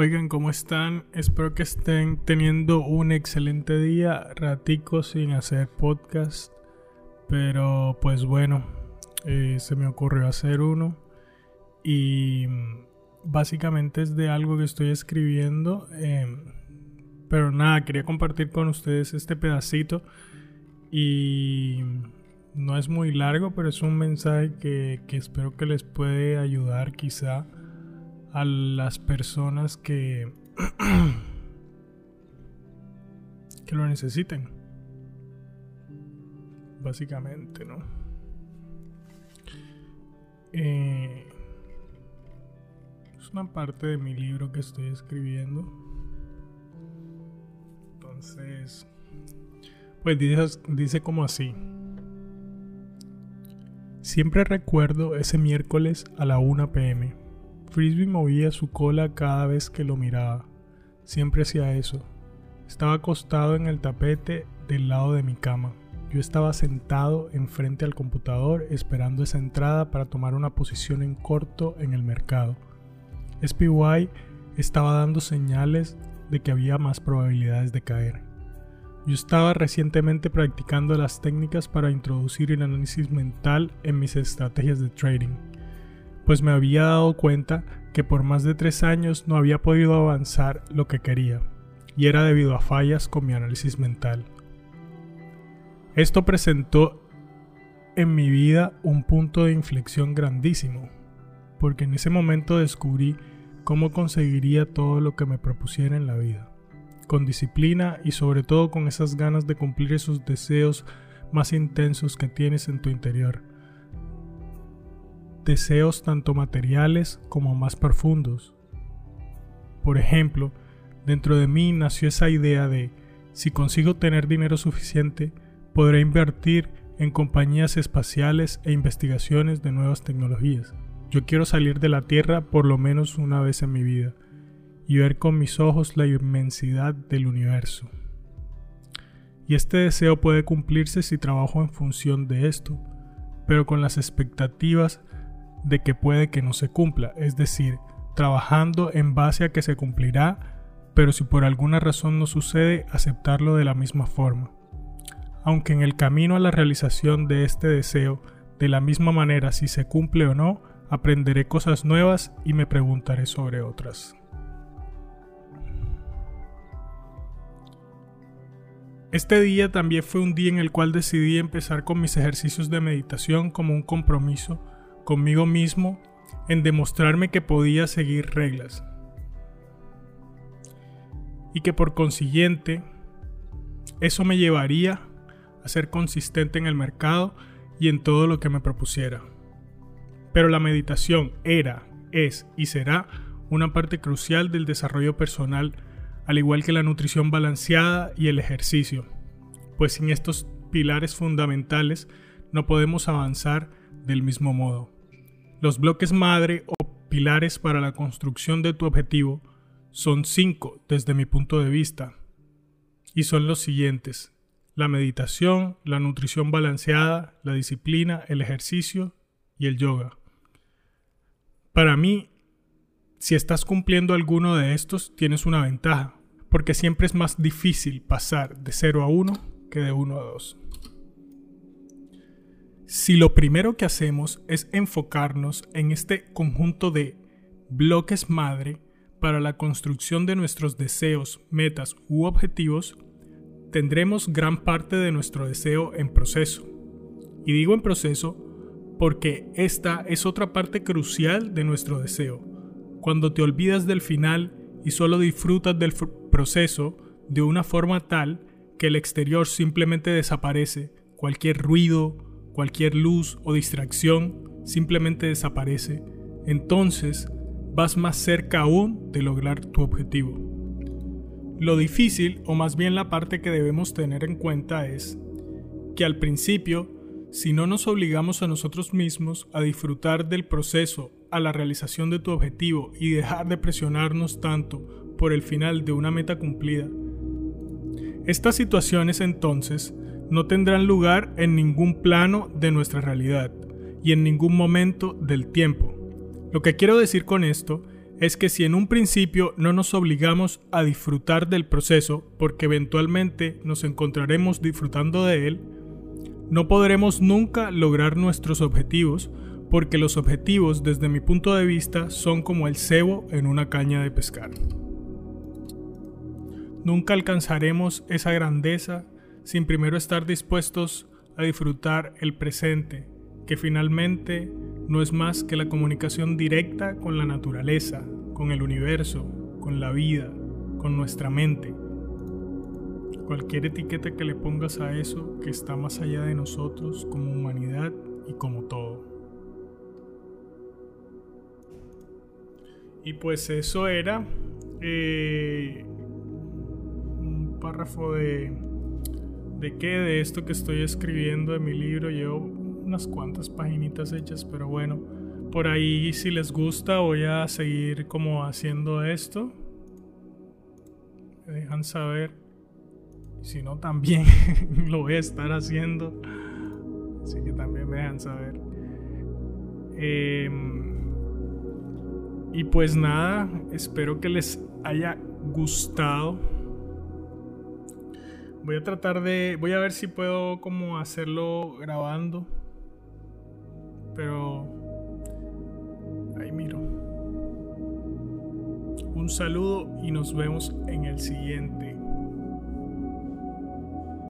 Oigan, ¿cómo están? Espero que estén teniendo un excelente día, ratico sin hacer podcast, pero pues bueno, eh, se me ocurrió hacer uno y básicamente es de algo que estoy escribiendo, em, pero nada, quería compartir con ustedes este pedacito y no es muy largo, pero es un mensaje que, que espero que les puede ayudar quizá a las personas que, que lo necesiten. Básicamente, ¿no? Eh, es una parte de mi libro que estoy escribiendo. Entonces, pues dice, dice como así. Siempre recuerdo ese miércoles a la 1 pm Frisbee movía su cola cada vez que lo miraba. Siempre hacía eso. Estaba acostado en el tapete del lado de mi cama. Yo estaba sentado enfrente al computador esperando esa entrada para tomar una posición en corto en el mercado. SPY estaba dando señales de que había más probabilidades de caer. Yo estaba recientemente practicando las técnicas para introducir el análisis mental en mis estrategias de trading pues me había dado cuenta que por más de tres años no había podido avanzar lo que quería, y era debido a fallas con mi análisis mental. Esto presentó en mi vida un punto de inflexión grandísimo, porque en ese momento descubrí cómo conseguiría todo lo que me propusiera en la vida, con disciplina y sobre todo con esas ganas de cumplir esos deseos más intensos que tienes en tu interior deseos tanto materiales como más profundos. Por ejemplo, dentro de mí nació esa idea de, si consigo tener dinero suficiente, podré invertir en compañías espaciales e investigaciones de nuevas tecnologías. Yo quiero salir de la Tierra por lo menos una vez en mi vida y ver con mis ojos la inmensidad del universo. Y este deseo puede cumplirse si trabajo en función de esto, pero con las expectativas de que puede que no se cumpla, es decir, trabajando en base a que se cumplirá, pero si por alguna razón no sucede, aceptarlo de la misma forma. Aunque en el camino a la realización de este deseo, de la misma manera si se cumple o no, aprenderé cosas nuevas y me preguntaré sobre otras. Este día también fue un día en el cual decidí empezar con mis ejercicios de meditación como un compromiso conmigo mismo en demostrarme que podía seguir reglas y que por consiguiente eso me llevaría a ser consistente en el mercado y en todo lo que me propusiera. Pero la meditación era, es y será una parte crucial del desarrollo personal, al igual que la nutrición balanceada y el ejercicio, pues sin estos pilares fundamentales no podemos avanzar del mismo modo. Los bloques madre o pilares para la construcción de tu objetivo son cinco desde mi punto de vista y son los siguientes. La meditación, la nutrición balanceada, la disciplina, el ejercicio y el yoga. Para mí, si estás cumpliendo alguno de estos, tienes una ventaja, porque siempre es más difícil pasar de 0 a 1 que de 1 a 2. Si lo primero que hacemos es enfocarnos en este conjunto de bloques madre para la construcción de nuestros deseos, metas u objetivos, tendremos gran parte de nuestro deseo en proceso. Y digo en proceso porque esta es otra parte crucial de nuestro deseo. Cuando te olvidas del final y solo disfrutas del proceso de una forma tal que el exterior simplemente desaparece, cualquier ruido, cualquier luz o distracción simplemente desaparece, entonces vas más cerca aún de lograr tu objetivo. Lo difícil, o más bien la parte que debemos tener en cuenta es que al principio, si no nos obligamos a nosotros mismos a disfrutar del proceso a la realización de tu objetivo y dejar de presionarnos tanto por el final de una meta cumplida, estas situaciones entonces no tendrán lugar en ningún plano de nuestra realidad y en ningún momento del tiempo. Lo que quiero decir con esto es que si en un principio no nos obligamos a disfrutar del proceso, porque eventualmente nos encontraremos disfrutando de él, no podremos nunca lograr nuestros objetivos, porque los objetivos desde mi punto de vista son como el cebo en una caña de pescar. Nunca alcanzaremos esa grandeza sin primero estar dispuestos a disfrutar el presente, que finalmente no es más que la comunicación directa con la naturaleza, con el universo, con la vida, con nuestra mente. Cualquier etiqueta que le pongas a eso que está más allá de nosotros como humanidad y como todo. Y pues eso era eh, un párrafo de... ¿De qué? De esto que estoy escribiendo de mi libro. Llevo unas cuantas paginitas hechas, pero bueno. Por ahí si les gusta voy a seguir como haciendo esto. Me dejan saber. Si no, también lo voy a estar haciendo. Así que también me dejan saber. Em, y pues nada, espero que les haya gustado. Voy a tratar de... Voy a ver si puedo como hacerlo grabando. Pero... Ahí miro. Un saludo y nos vemos en el siguiente.